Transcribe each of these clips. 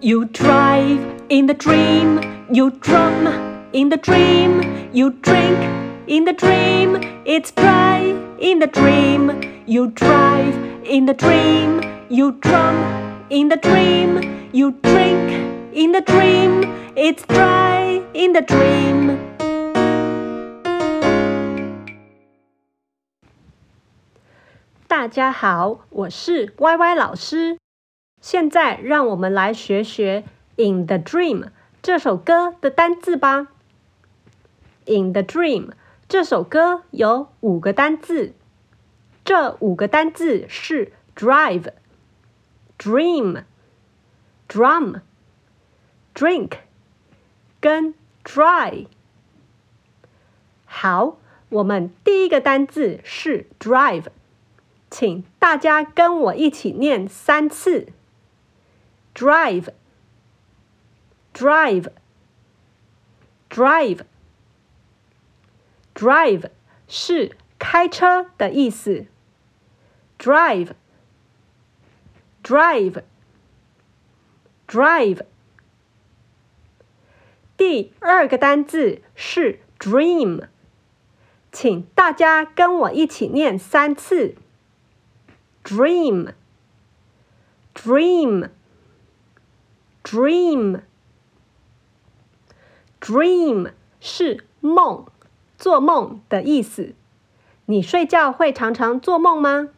You drive in the dream, you drum in the dream, you drink in the dream, it's dry in the dream. You drive in the dream, you drum in the dream, you drink in the dream, it's dry in the dream. 大家好，我是歪歪老师。 现在让我们来学学《In the Dream》这首歌的单字吧。《In the Dream》这首歌有五个单字，这五个单字是 Drive、Dream、Drum、Drink 跟 Dry。好，我们第一个单字是 Drive，请大家跟我一起念三次。Drive, drive, drive, drive 是开车的意思。Drive, drive, drive。第二个单字是 dream，请大家跟我一起念三次。Dream, dream。Dream, dream 是梦、做梦的意思。你睡觉会常常做梦吗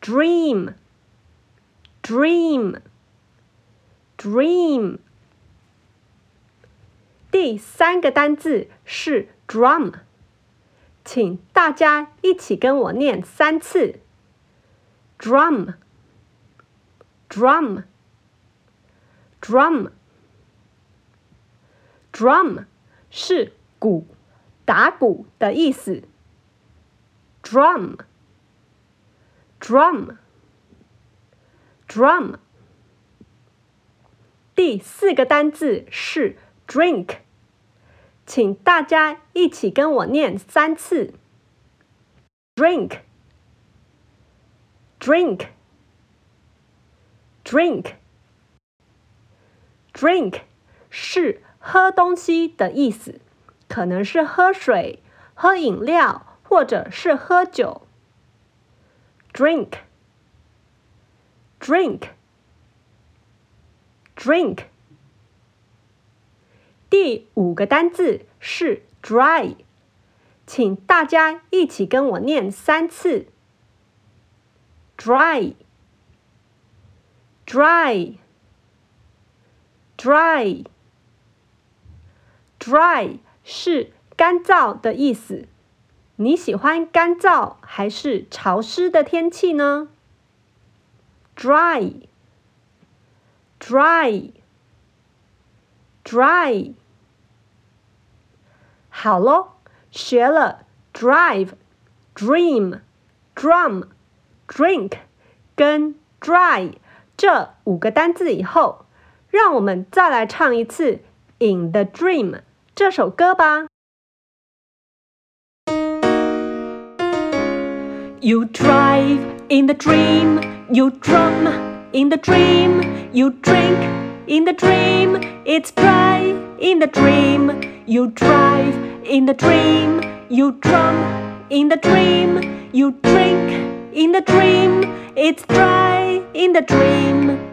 ？Dream, dream, dream。第三个单字是 drum，请大家一起跟我念三次。Drum, drum。Drum, drum 是鼓，打鼓的意思。Drum, drum, drum。第四个单字是 drink，请大家一起跟我念三次。Drink, drink, 是喝东西的意思，可能是喝水、喝饮料，或者是喝酒。Drink，drink，drink。第五个单字是 dry，请大家一起跟我念三次。Dry，dry。Dry, dry 是干燥的意思。你喜欢干燥还是潮湿的天气呢？Dry, dry, dry。好喽，学了 drive, dream, drum, drink 跟 dry 这五个单字以后。让我们再来唱一次《In the Dream》这首歌吧。You drive in the dream, you drum in the dream, you drink in the dream, it's dry in the dream. You drive in the dream, you drum in the dream, you drink in the dream, it's dry in the dream.